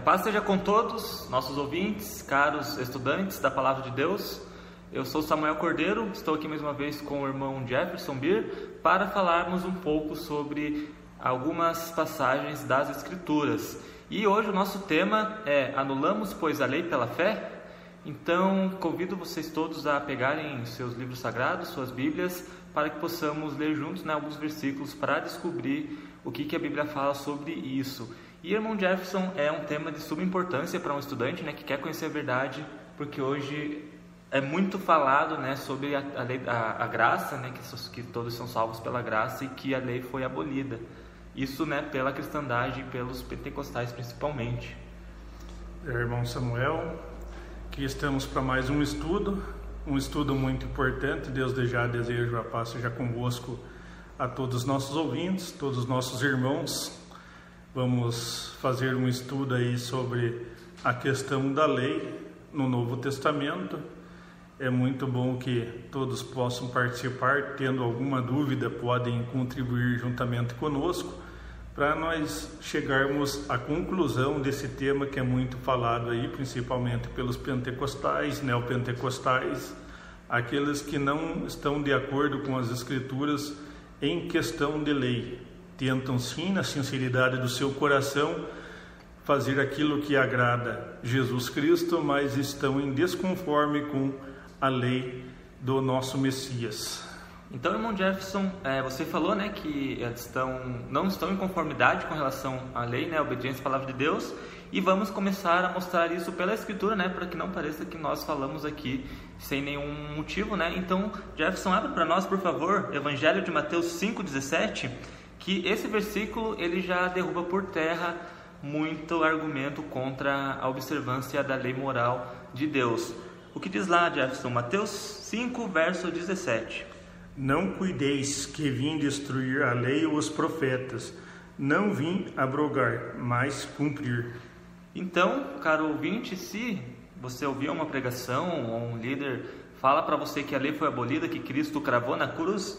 A paz esteja com todos, nossos ouvintes, caros estudantes da Palavra de Deus. Eu sou Samuel Cordeiro, estou aqui mais uma vez com o irmão Jefferson Bir para falarmos um pouco sobre algumas passagens das Escrituras. E hoje o nosso tema é Anulamos, pois, a lei pela fé? Então, convido vocês todos a pegarem seus livros sagrados, suas Bíblias, para que possamos ler juntos né, alguns versículos para descobrir o que, que a Bíblia fala sobre isso. E irmão Jefferson é um tema de suma importância para um estudante né, que quer conhecer a verdade, porque hoje é muito falado né, sobre a, a, lei, a, a graça, né, que, que, todos são salvos pela graça e que a lei foi abolida. Isso né, pela cristandade e pelos pentecostais principalmente. Irmão Samuel, aqui estamos para mais um estudo, um estudo muito importante. Deus já desejo a paz seja convosco a todos os nossos ouvintes, todos os nossos irmãos Vamos fazer um estudo aí sobre a questão da lei no Novo Testamento. É muito bom que todos possam participar, tendo alguma dúvida, podem contribuir juntamente conosco para nós chegarmos à conclusão desse tema que é muito falado aí, principalmente pelos pentecostais, neopentecostais, aqueles que não estão de acordo com as escrituras em questão de lei tentam sim, na sinceridade do seu coração, fazer aquilo que agrada Jesus Cristo, mas estão em desconforme com a lei do nosso Messias. Então, irmão Jefferson, é, você falou, né, que estão, não estão em conformidade com relação à lei, né, obediência à palavra de Deus, e vamos começar a mostrar isso pela Escritura, né, para que não pareça que nós falamos aqui sem nenhum motivo, né. Então, Jefferson, abra para nós, por favor, Evangelho de Mateus 5:17 que esse versículo ele já derruba por terra muito argumento contra a observância da lei moral de Deus. O que diz lá, Jefferson? Mateus 5, verso 17. Não cuideis que vim destruir a lei ou os profetas. Não vim abrogar, mas cumprir. Então, caro ouvinte, se você ouviu uma pregação ou um líder fala para você que a lei foi abolida, que Cristo cravou na cruz,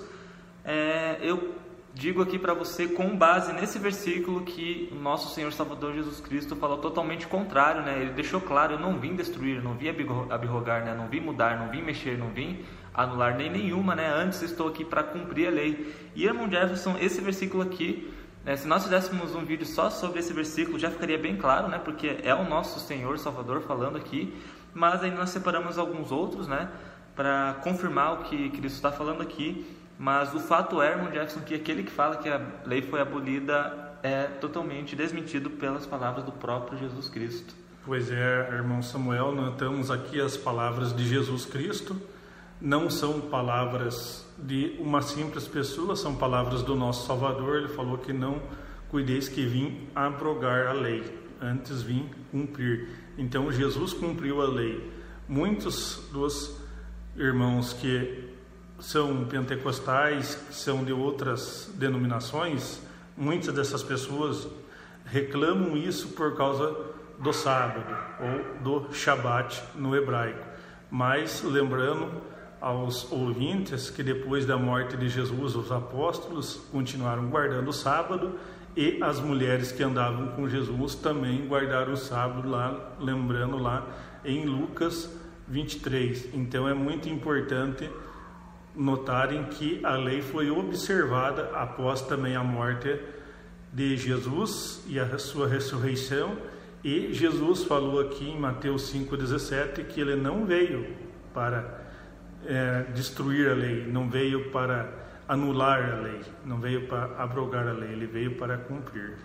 é, eu digo aqui para você com base nesse versículo que o nosso Senhor Salvador Jesus Cristo falou totalmente contrário, né? Ele deixou claro, eu não vim destruir, não vim abrogar, né? Não vim mudar, não vim mexer, não vim anular nem nenhuma, né? Antes estou aqui para cumprir a lei. E irmão Jefferson, esse versículo aqui, né? se nós fizéssemos um vídeo só sobre esse versículo, já ficaria bem claro, né? Porque é o nosso Senhor Salvador falando aqui, mas aí nós separamos alguns outros, né? Para confirmar o que Cristo está falando aqui. Mas o fato é, irmão Jefferson, que aquele que fala que a lei foi abolida é totalmente desmentido pelas palavras do próprio Jesus Cristo. Pois é, irmão Samuel, notamos aqui as palavras de Jesus Cristo. Não são palavras de uma simples pessoa, são palavras do nosso Salvador. Ele falou que não cuideis que vim abrogar a lei, antes vim cumprir. Então Jesus cumpriu a lei. Muitos dos irmãos que são pentecostais, que são de outras denominações, muitas dessas pessoas reclamam isso por causa do sábado ou do Shabat no hebraico. Mas lembrando aos ouvintes que depois da morte de Jesus, os apóstolos continuaram guardando o sábado e as mulheres que andavam com Jesus também guardaram o sábado lá, lembrando lá em Lucas 23. Então é muito importante notarem que a lei foi observada após também a morte de Jesus e a sua ressurreição. E Jesus falou aqui em Mateus 5,17 que ele não veio para é, destruir a lei, não veio para anular a lei, não veio para abrogar a lei, ele veio para cumprir.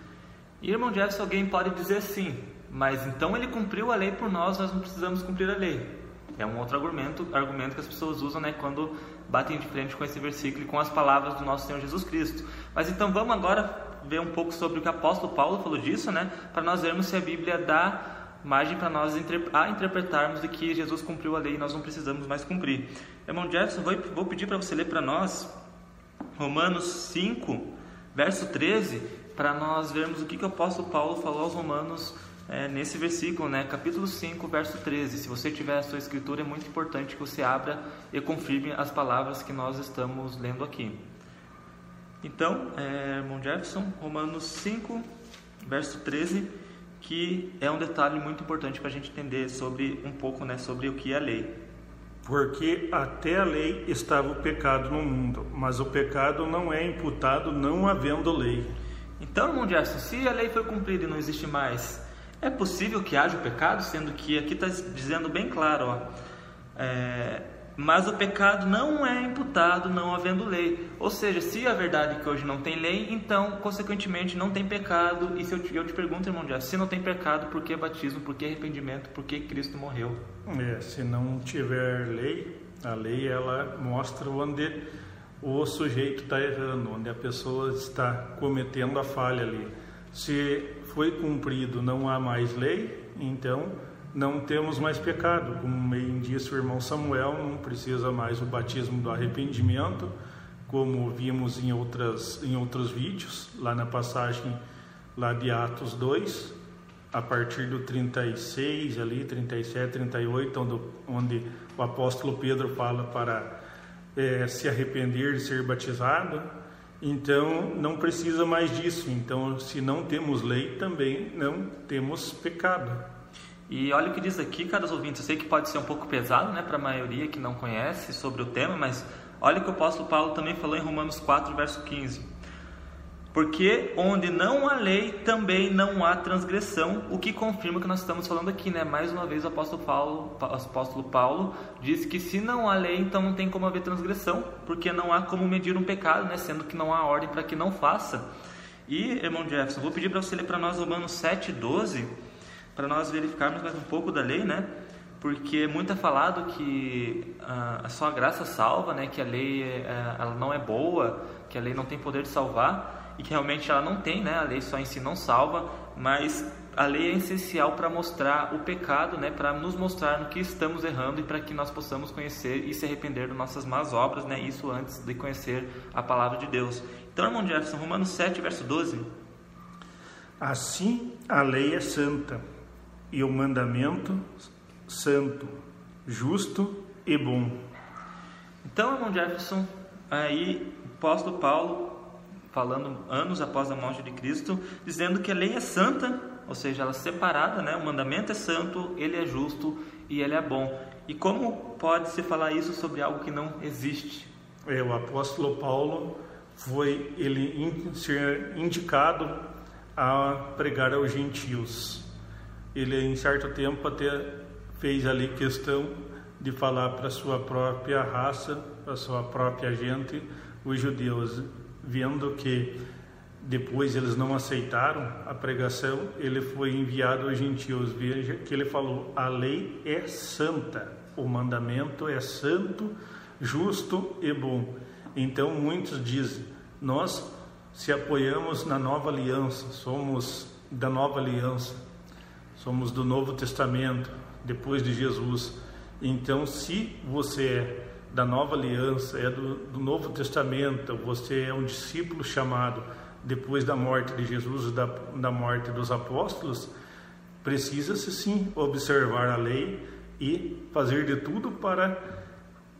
Irmão Jefferson, alguém pode dizer assim, mas então ele cumpriu a lei por nós, nós não precisamos cumprir a lei. É um outro argumento, argumento que as pessoas usam né, quando batem de frente com esse versículo e com as palavras do nosso Senhor Jesus Cristo. Mas então vamos agora ver um pouco sobre o que o apóstolo Paulo falou disso, né? Para nós vermos se a Bíblia dá margem para nós a interpretarmos de que Jesus cumpriu a lei e nós não precisamos mais cumprir. Irmão Jefferson, vou, vou pedir para você ler para nós Romanos 5, verso 13, para nós vermos o que, que o apóstolo Paulo falou aos romanos é, nesse versículo, né? capítulo 5, verso 13. Se você tiver a sua escritura, é muito importante que você abra e confirme as palavras que nós estamos lendo aqui. Então, é, irmão Jefferson, Romanos 5, verso 13, que é um detalhe muito importante para a gente entender sobre um pouco né, sobre o que é a lei. Porque até a lei estava o pecado no mundo, mas o pecado não é imputado não havendo lei. Então, irmão Jefferson, se a lei foi cumprida e não existe mais, é possível que haja o pecado, sendo que aqui está dizendo bem claro, ó, é, mas o pecado não é imputado não havendo lei. Ou seja, se a verdade é que hoje não tem lei, então, consequentemente, não tem pecado. E se eu te, eu te pergunto, irmão Dias, se não tem pecado, por que batismo, por que arrependimento, por que Cristo morreu? É, se não tiver lei, a lei ela mostra onde o sujeito está errando, onde a pessoa está cometendo a falha ali. Se foi cumprido, não há mais lei, então não temos mais pecado. Como bem disse o irmão Samuel, não precisa mais o batismo do arrependimento, como vimos em, outras, em outros vídeos, lá na passagem lá de Atos 2, a partir do 36, ali, 37, 38, onde, onde o apóstolo Pedro fala para é, se arrepender de ser batizado. Então, não precisa mais disso. Então, se não temos lei, também não temos pecado. E olha o que diz aqui, caros ouvintes. Eu sei que pode ser um pouco pesado né, para a maioria que não conhece sobre o tema, mas olha o que o apóstolo Paulo também falou em Romanos 4, verso 15. Porque onde não há lei, também não há transgressão, o que confirma o que nós estamos falando aqui, né? Mais uma vez o apóstolo Paulo, o apóstolo Paulo diz que se não há lei, então não tem como haver transgressão, porque não há como medir um pecado, né? Sendo que não há ordem para que não faça. E, irmão Jefferson, vou pedir para você ler para nós Romanos 7, 12 para nós verificarmos mais um pouco da lei, né? Porque muito é falado que ah, só a graça salva, né? Que a lei eh, ela não é boa, que a lei não tem poder de salvar e que realmente ela não tem, né? A lei só em si não salva, mas a lei é essencial para mostrar o pecado, né? Para nos mostrar no que estamos errando e para que nós possamos conhecer e se arrepender das nossas más obras, né? Isso antes de conhecer a palavra de Deus. Então, irmão Jefferson, Romanos 7, verso 12. Assim a lei é santa e o mandamento santo, justo e bom. Então, irmão Jefferson, aí o apóstolo Paulo, falando anos após a morte de Cristo, dizendo que a lei é santa, ou seja, ela é separada, né? o mandamento é santo, ele é justo e ele é bom. E como pode se falar isso sobre algo que não existe? É, o apóstolo Paulo foi ele ser indicado a pregar aos gentios ele em certo tempo até fez ali questão de falar para sua própria raça, para sua própria gente, os judeus, vendo que depois eles não aceitaram a pregação, ele foi enviado aos gentios. Veja que ele falou: a lei é santa, o mandamento é santo, justo e bom. Então muitos dizem: nós se apoiamos na nova aliança, somos da nova aliança somos do Novo Testamento, depois de Jesus. Então, se você é da nova aliança, é do, do Novo Testamento, você é um discípulo chamado depois da morte de Jesus, da, da morte dos apóstolos, precisa-se sim observar a lei e fazer de tudo para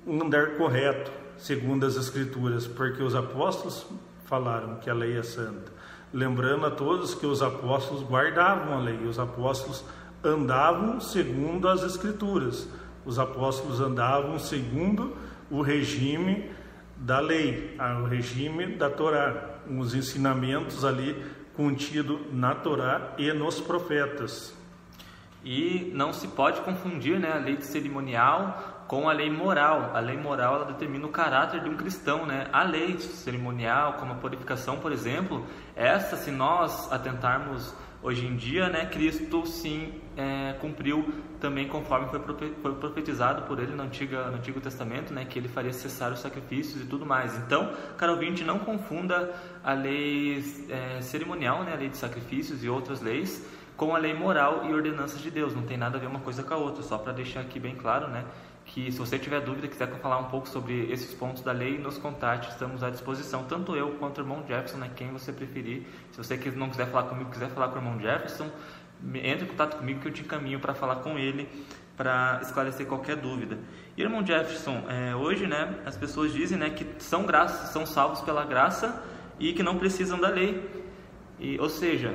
andar correto, segundo as Escrituras, porque os apóstolos falaram que a lei é santa. Lembrando a todos que os apóstolos guardavam a lei, os apóstolos andavam segundo as Escrituras, os apóstolos andavam segundo o regime da lei, o regime da Torá, os ensinamentos ali contido na Torá e nos profetas. E não se pode confundir né, a lei cerimonial com a lei moral. A lei moral ela determina o caráter de um cristão, né? A lei cerimonial, como a purificação, por exemplo, essa, se nós atentarmos hoje em dia, né, Cristo sim é, cumpriu também conforme foi, foi profetizado por ele no, Antiga, no Antigo Testamento, né, que ele faria cessar os sacrifícios e tudo mais. Então, caro ouvinte, não confunda a lei é, cerimonial, né, a lei de sacrifícios e outras leis, com a lei moral e ordenanças de Deus. Não tem nada a ver uma coisa com a outra, só para deixar aqui bem claro, né? Que se você tiver dúvida, quiser falar um pouco sobre esses pontos da lei, nos contate, estamos à disposição, tanto eu quanto o irmão Jefferson, né? Quem você preferir. Se você não quiser falar comigo, quiser falar com o irmão Jefferson, entre em contato comigo que eu te encaminho para falar com ele, para esclarecer qualquer dúvida. E irmão Jefferson, é, hoje, né? As pessoas dizem, né? Que são graças, são salvos pela graça e que não precisam da lei. E, ou seja,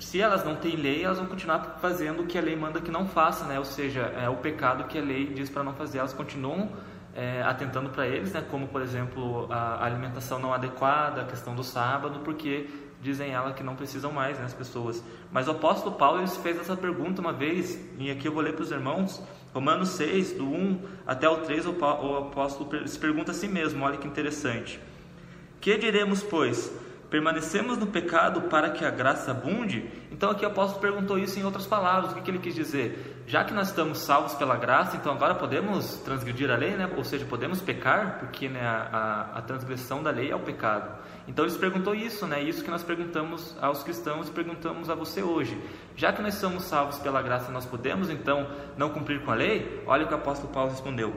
se elas não têm lei, elas vão continuar fazendo o que a lei manda que não faça, né? Ou seja, é o pecado que a lei diz para não fazer, elas continuam é, atentando para eles, né? Como por exemplo a alimentação não adequada, a questão do sábado, porque dizem ela que não precisam mais, né? As pessoas. Mas o apóstolo Paulo ele fez essa pergunta uma vez e aqui eu vou ler para os irmãos. Romanos 6, do 1 até o 3, o apóstolo se pergunta a si mesmo, olha que interessante. Que diremos, pois? Permanecemos no pecado para que a graça abunde? Então aqui o apóstolo perguntou isso em outras palavras. O que, ele quis dizer? Já que nós estamos salvos pela graça, então agora podemos transgredir a lei, né? ou seja, podemos pecar, porque né, a, a, a transgressão da lei é o pecado. Então ele perguntou isso, né? Isso que nós perguntamos aos cristãos e perguntamos a você hoje. Já que nós somos salvos pela graça, nós podemos então não cumprir com a lei? Olha o que o apóstolo Paulo respondeu: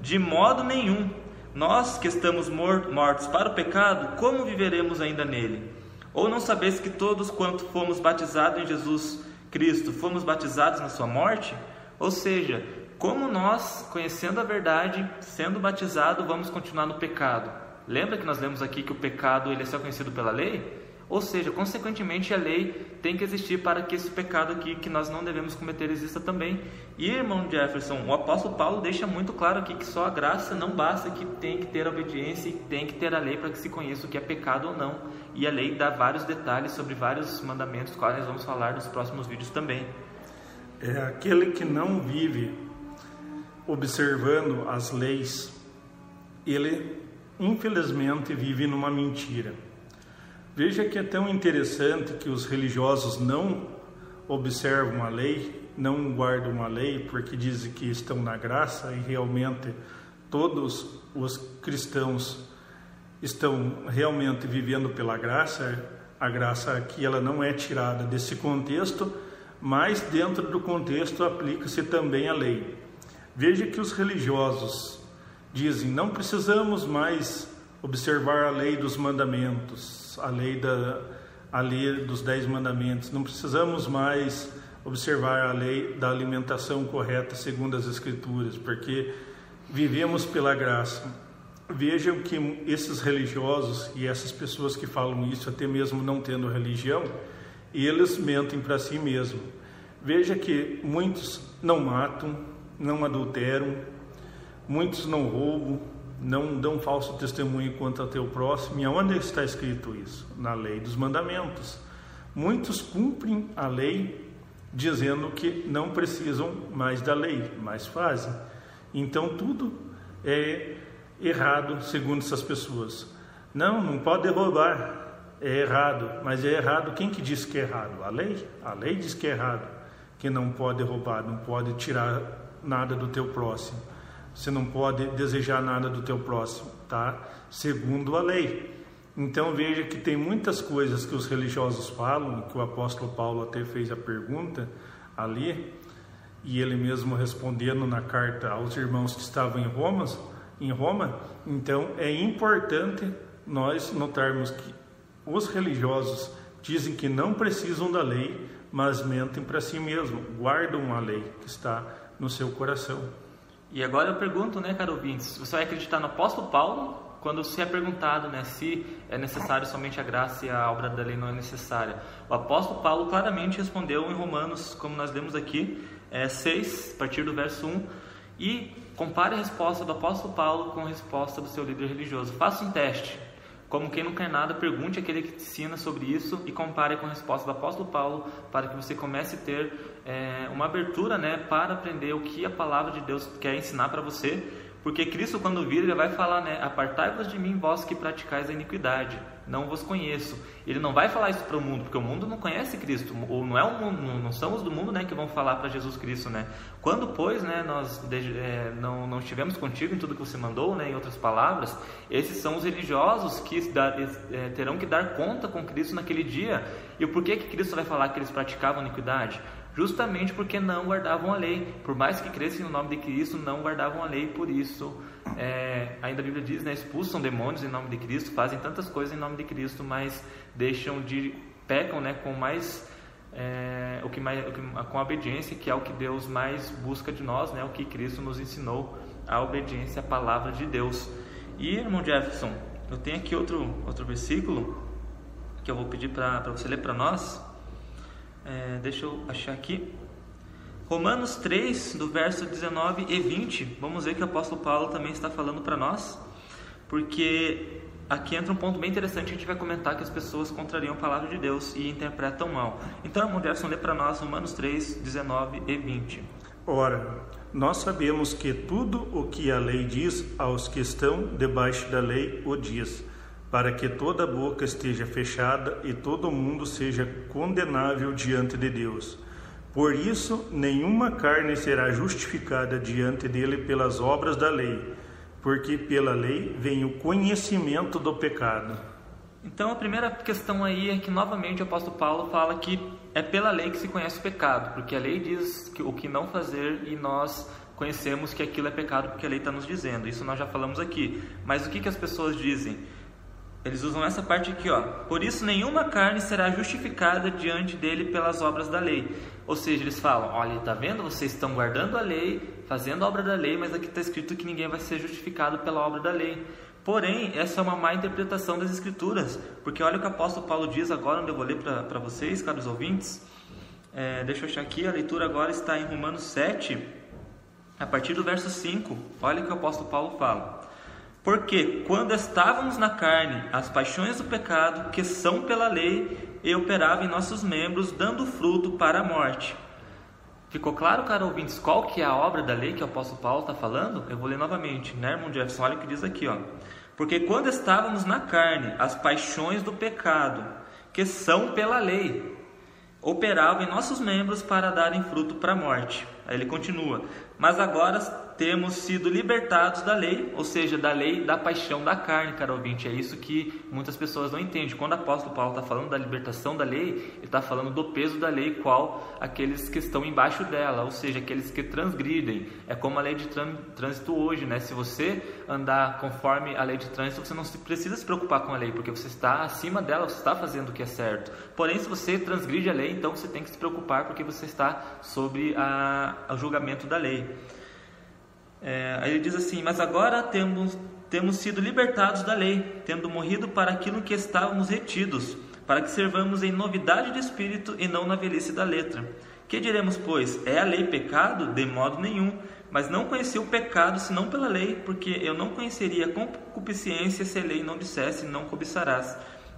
De modo nenhum. Nós que estamos mortos para o pecado, como viveremos ainda nele? Ou não sabeis que todos quanto fomos batizados em Jesus Cristo, fomos batizados na sua morte? Ou seja, como nós, conhecendo a verdade, sendo batizados, vamos continuar no pecado? Lembra que nós lemos aqui que o pecado ele é só conhecido pela lei? Ou seja, consequentemente a lei tem que existir para que esse pecado aqui que nós não devemos cometer exista também. E irmão Jefferson, o apóstolo Paulo deixa muito claro aqui que só a graça não basta, que tem que ter obediência e tem que ter a lei para que se conheça o que é pecado ou não. E a lei dá vários detalhes sobre vários mandamentos, quais nós vamos falar nos próximos vídeos também. É aquele que não vive observando as leis, ele infelizmente vive numa mentira. Veja que é tão interessante que os religiosos não observam a lei, não guardam a lei, porque dizem que estão na graça e realmente todos os cristãos estão realmente vivendo pela graça. A graça aqui ela não é tirada desse contexto, mas dentro do contexto aplica-se também a lei. Veja que os religiosos dizem: não precisamos mais observar a lei dos mandamentos, a lei, da, a lei dos dez mandamentos. Não precisamos mais observar a lei da alimentação correta segundo as Escrituras, porque vivemos pela graça. Vejam que esses religiosos e essas pessoas que falam isso, até mesmo não tendo religião, eles mentem para si mesmos. Veja que muitos não matam, não adulteram, muitos não roubam, não dão falso testemunho quanto teu próximo. E aonde está escrito isso? Na lei dos mandamentos. Muitos cumprem a lei dizendo que não precisam mais da lei, mas fazem. Então tudo é errado segundo essas pessoas. Não, não pode roubar. É errado, mas é errado quem que diz que é errado? A lei? A lei diz que é errado, que não pode roubar, não pode tirar nada do teu próximo. Você não pode desejar nada do teu próximo, tá? Segundo a lei. Então veja que tem muitas coisas que os religiosos falam, que o apóstolo Paulo até fez a pergunta ali, e ele mesmo respondendo na carta aos irmãos que estavam em Roma, em Roma. Então é importante nós notarmos que os religiosos dizem que não precisam da lei, mas mentem para si mesmos, guardam a lei que está no seu coração. E agora eu pergunto, né, caro ouvintes, você vai acreditar no apóstolo Paulo quando se é perguntado, né, se é necessário somente a graça e a obra da lei não é necessária? O apóstolo Paulo claramente respondeu em Romanos, como nós lemos aqui, é, 6, a partir do verso 1, e compare a resposta do apóstolo Paulo com a resposta do seu líder religioso. Faça um teste. Como quem não quer nada, pergunte aquele que te ensina sobre isso e compare com a resposta do apóstolo Paulo para que você comece a ter é, uma abertura né, para aprender o que a palavra de Deus quer ensinar para você. Porque Cristo, quando vir, ele vai falar, né? Apartai-vos de mim, vós que praticais a iniquidade. Não vos conheço. Ele não vai falar isso para o mundo, porque o mundo não conhece Cristo. Ou não é o mundo, não somos do mundo, né, que vão falar para Jesus Cristo, né? Quando, pois, né, nós é, não, não estivemos contigo em tudo que você mandou, né, em outras palavras, esses são os religiosos que é, terão que dar conta com Cristo naquele dia. E por que que Cristo vai falar que eles praticavam iniquidade? Justamente porque não guardavam a lei. Por mais que crescem no nome de Cristo, não guardavam a lei, por isso, é, ainda a Bíblia diz, né, expulsam demônios em nome de Cristo, fazem tantas coisas em nome de Cristo, mas deixam de, pecam né, com mais, é, o que mais com a obediência, que é o que Deus mais busca de nós, né, o que Cristo nos ensinou, a obediência à palavra de Deus. E, irmão Jefferson, eu tenho aqui outro, outro versículo que eu vou pedir para você ler para nós. É, deixa eu achar aqui. Romanos 3, do verso 19 e 20. Vamos ver que o apóstolo Paulo também está falando para nós, porque aqui entra um ponto bem interessante. A gente vai comentar que as pessoas contrariam a palavra de Deus e interpretam mal. Então, irmão Jefferson, lê para nós Romanos 3, 19 e 20. Ora, nós sabemos que tudo o que a lei diz aos que estão debaixo da lei o diz para que toda boca esteja fechada e todo mundo seja condenável diante de Deus. Por isso, nenhuma carne será justificada diante dele pelas obras da lei, porque pela lei vem o conhecimento do pecado. Então, a primeira questão aí é que novamente o apóstolo Paulo fala que é pela lei que se conhece o pecado, porque a lei diz o que não fazer e nós conhecemos que aquilo é pecado porque a lei está nos dizendo. Isso nós já falamos aqui. Mas o que, que as pessoas dizem? Eles usam essa parte aqui, ó. Por isso nenhuma carne será justificada diante dele pelas obras da lei. Ou seja, eles falam: olha, tá vendo? Vocês estão guardando a lei, fazendo a obra da lei, mas aqui está escrito que ninguém vai ser justificado pela obra da lei. Porém, essa é uma má interpretação das Escrituras, porque olha o que o apóstolo Paulo diz agora, onde eu vou ler para vocês, caros ouvintes. É, deixa eu achar aqui, a leitura agora está em Romanos 7, a partir do verso 5. Olha o que o apóstolo Paulo fala. Porque quando estávamos na carne, as paixões do pecado, que são pela lei, e operava em nossos membros, dando fruto para a morte. Ficou claro, cara ouvintes, qual que é a obra da lei que o apóstolo Paulo está falando? Eu vou ler novamente, né, irmão Jefferson? Olha o que diz aqui, ó. Porque quando estávamos na carne, as paixões do pecado, que são pela lei, operavam em nossos membros para darem fruto para a morte. Aí ele continua: Mas agora temos sido libertados da lei, ou seja, da lei da paixão da carne, cara ouvinte. É isso que muitas pessoas não entendem. Quando o apóstolo Paulo está falando da libertação da lei, ele está falando do peso da lei, qual aqueles que estão embaixo dela, ou seja, aqueles que transgridem. É como a lei de trânsito hoje, né? Se você andar conforme a lei de trânsito, você não precisa se preocupar com a lei, porque você está acima dela, você está fazendo o que é certo. Porém, se você transgride a lei, então você tem que se preocupar, porque você está sobre o julgamento da lei. É, aí ele diz assim: Mas agora temos, temos sido libertados da lei, tendo morrido para aquilo que estávamos retidos, para que servamos em novidade de espírito e não na velhice da letra. Que diremos, pois? É a lei pecado? De modo nenhum. Mas não conheci o pecado senão pela lei, porque eu não conheceria concupiscência se a lei não dissesse: Não cobiçarás.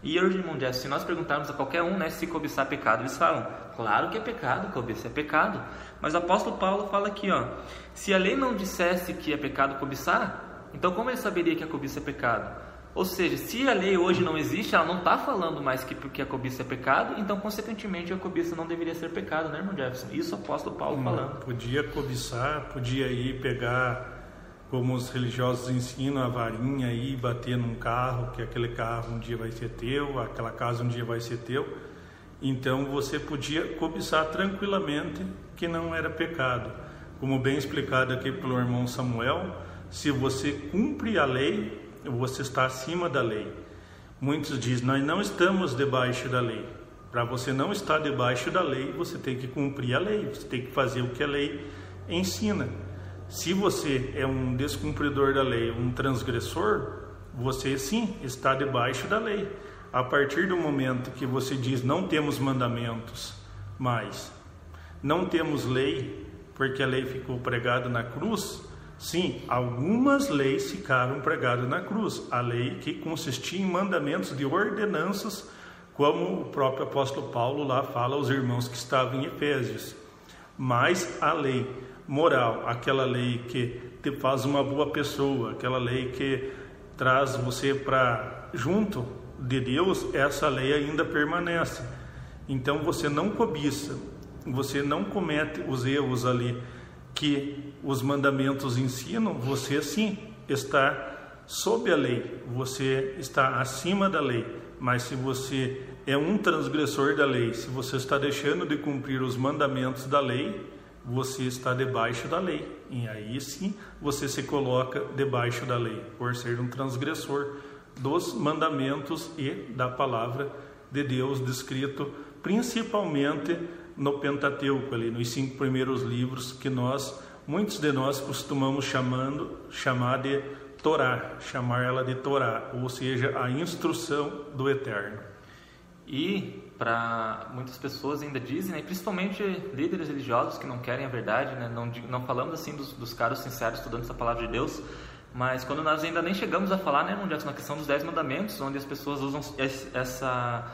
E hoje, irmão Jeff, se nós perguntarmos a qualquer um né, se cobiçar é pecado, eles falam: Claro que é pecado, cobiça é pecado. Mas o apóstolo Paulo fala aqui, ó, se a lei não dissesse que é pecado cobiçar, então como ele saberia que a cobiça é pecado? Ou seja, se a lei hoje não existe, ela não está falando mais que porque a cobiça é pecado, então consequentemente a cobiça não deveria ser pecado, né, irmão Jefferson? Isso o apóstolo Paulo falando. Podia cobiçar, podia ir pegar, como os religiosos ensinam, a varinha e bater num carro, que aquele carro um dia vai ser teu, aquela casa um dia vai ser teu. Então você podia cobiçar tranquilamente que não era pecado. Como bem explicado aqui pelo irmão Samuel, se você cumpre a lei, você está acima da lei. Muitos dizem, nós não estamos debaixo da lei. Para você não estar debaixo da lei, você tem que cumprir a lei, você tem que fazer o que a lei ensina. Se você é um descumpridor da lei, um transgressor, você sim está debaixo da lei. A partir do momento que você diz não temos mandamentos, mas não temos lei, porque a lei ficou pregada na cruz. Sim, algumas leis ficaram pregadas na cruz. A lei que consistia em mandamentos de ordenanças, como o próprio apóstolo Paulo lá fala aos irmãos que estavam em Efésios. Mas a lei moral, aquela lei que te faz uma boa pessoa, aquela lei que traz você para junto de Deus, essa lei ainda permanece. Então você não cobiça, você não comete os erros ali que os mandamentos ensinam, você sim está sob a lei, você está acima da lei. Mas se você é um transgressor da lei, se você está deixando de cumprir os mandamentos da lei, você está debaixo da lei. E aí sim você se coloca debaixo da lei, por ser um transgressor dos mandamentos e da palavra de Deus descrito principalmente no Pentateuco, ali nos cinco primeiros livros que nós, muitos de nós costumamos chamando, chamar de Torá, chamar ela de Torá, ou seja, a instrução do Eterno. E para muitas pessoas ainda dizem, né, principalmente líderes religiosos que não querem a verdade, né, não, não falamos assim dos, dos caros sinceros estudantes da palavra de Deus, mas quando nós ainda nem chegamos a falar, né, na questão dos dez mandamentos, onde as pessoas usam essa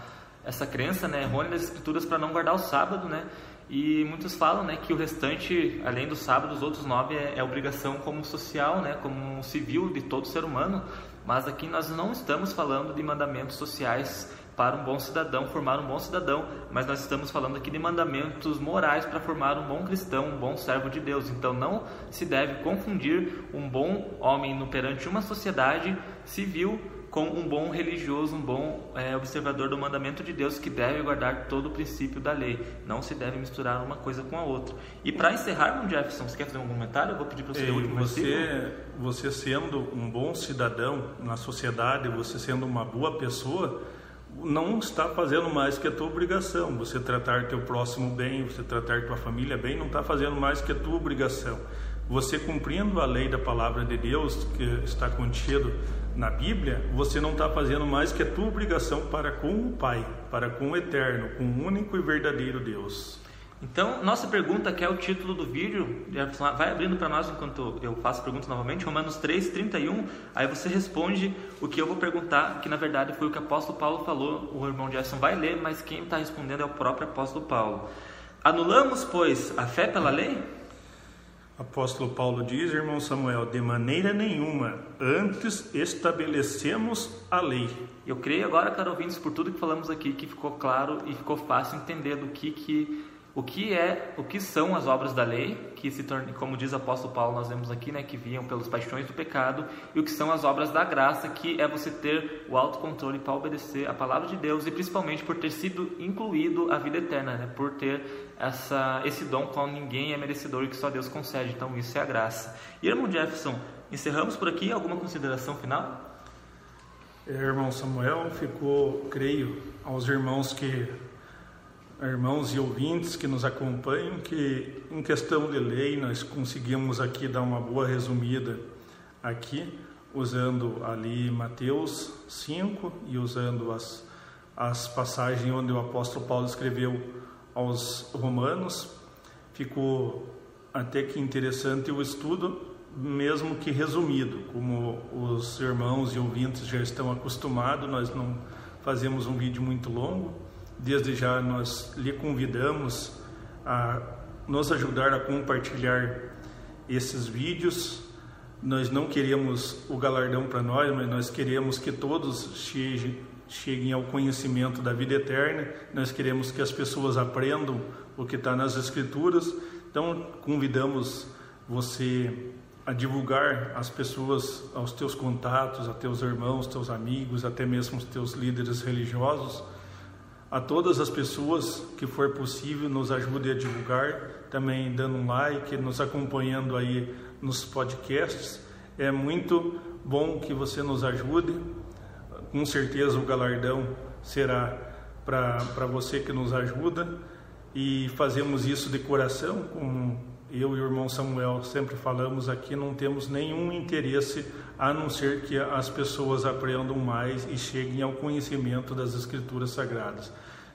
essa crença, né, errônea das escrituras para não guardar o sábado, né, e muitos falam, né, que o restante, além do sábado, os outros nove é, é obrigação como social, né, como civil de todo ser humano, mas aqui nós não estamos falando de mandamentos sociais para um bom cidadão, formar um bom cidadão, mas nós estamos falando aqui de mandamentos morais para formar um bom cristão, um bom servo de Deus. Então não se deve confundir um bom homem no perante uma sociedade civil com um bom religioso, um bom é, observador do mandamento de Deus que deve guardar todo o princípio da lei. Não se deve misturar uma coisa com a outra. E para encerrar, Jefferson, você quer fazer um comentário? Eu vou pedir para você o último você, você sendo um bom cidadão na sociedade, você sendo uma boa pessoa, não está fazendo mais que a tua obrigação. Você tratar teu próximo bem, você tratar tua família bem, não está fazendo mais que a tua obrigação. Você cumprindo a lei da palavra de Deus que está contido na Bíblia, você não está fazendo mais que a tua obrigação para com o Pai, para com o Eterno, com o único e verdadeiro Deus. Então, nossa pergunta, que é o título do vídeo, vai abrindo para nós enquanto eu faço perguntas novamente, Romanos 3, 31, aí você responde o que eu vou perguntar, que na verdade foi o que o apóstolo Paulo falou, o irmão Gerson vai ler, mas quem está respondendo é o próprio apóstolo Paulo. Anulamos, pois, a fé pela lei? Apóstolo Paulo diz, irmão Samuel, de maneira nenhuma, antes estabelecemos a lei. Eu creio agora, caro ouvintes, por tudo que falamos aqui, que ficou claro e ficou fácil entender do que, que o que é, o que são as obras da lei, que se tornam, como diz o apóstolo Paulo, nós vemos aqui, né, que vinham pelas paixões do pecado, e o que são as obras da graça, que é você ter o autocontrole para obedecer a palavra de Deus e principalmente por ter sido incluído a vida eterna, né, por ter essa esse dom qual ninguém é merecedor e que só Deus concede. Então isso é a graça. Irmão Jefferson, encerramos por aqui alguma consideração final? É, irmão Samuel, ficou, creio, aos irmãos que irmãos e ouvintes que nos acompanham, que em questão de lei nós conseguimos aqui dar uma boa resumida aqui, usando ali Mateus 5 e usando as, as passagens onde o apóstolo Paulo escreveu aos romanos. Ficou até que interessante o estudo, mesmo que resumido, como os irmãos e ouvintes já estão acostumados, nós não fazemos um vídeo muito longo, Desde já nós lhe convidamos a nos ajudar a compartilhar esses vídeos. Nós não queremos o galardão para nós, mas nós queremos que todos cheguem, cheguem ao conhecimento da vida eterna. Nós queremos que as pessoas aprendam o que está nas Escrituras. Então, convidamos você a divulgar as pessoas aos teus contatos, a teus irmãos, teus amigos, até mesmo os teus líderes religiosos a todas as pessoas que for possível, nos ajude a divulgar, também dando um like, nos acompanhando aí nos podcasts. É muito bom que você nos ajude. Com certeza o galardão será para você que nos ajuda e fazemos isso de coração, como eu e o irmão Samuel sempre falamos aqui, não temos nenhum interesse a não ser que as pessoas aprendam mais e cheguem ao conhecimento das Escrituras Sagradas.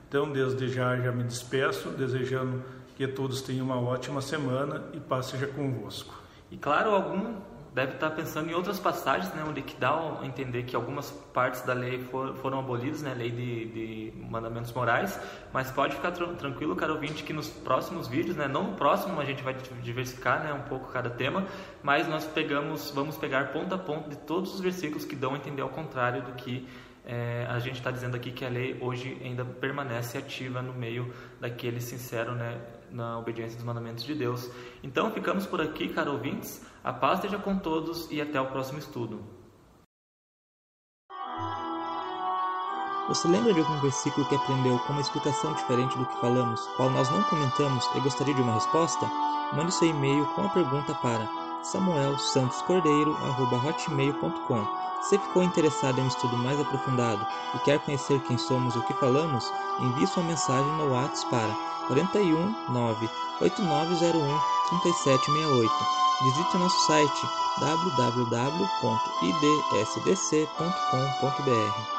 Então, desde já, já me despeço, desejando que todos tenham uma ótima semana e paz seja convosco. E claro, algum deve estar pensando em outras passagens, né, onde que dá a entender que algumas partes da lei for, foram abolidas, né, lei de, de mandamentos morais, mas pode ficar tr tranquilo, caro ouvinte, que nos próximos vídeos, né, não no próximo a gente vai diversificar, né, um pouco cada tema, mas nós pegamos, vamos pegar ponto a ponto de todos os versículos que dão a entender ao contrário do que é, a gente está dizendo aqui que a lei hoje ainda permanece ativa no meio daquele sincero, né, na obediência dos mandamentos de Deus. Então ficamos por aqui, caro ouvintes. A paz esteja com todos e até o próximo estudo. Você lembra de algum versículo que aprendeu com uma explicação diferente do que falamos, qual nós não comentamos e gostaria de uma resposta? Mande seu e-mail com a pergunta para samuelsantoscordeiro.hotmail.com Se ficou interessado em um estudo mais aprofundado e quer conhecer quem somos e o que falamos, envie sua mensagem no WhatsApp para 41 9 8901 3768. Visite nosso site www.idsdc.com.br.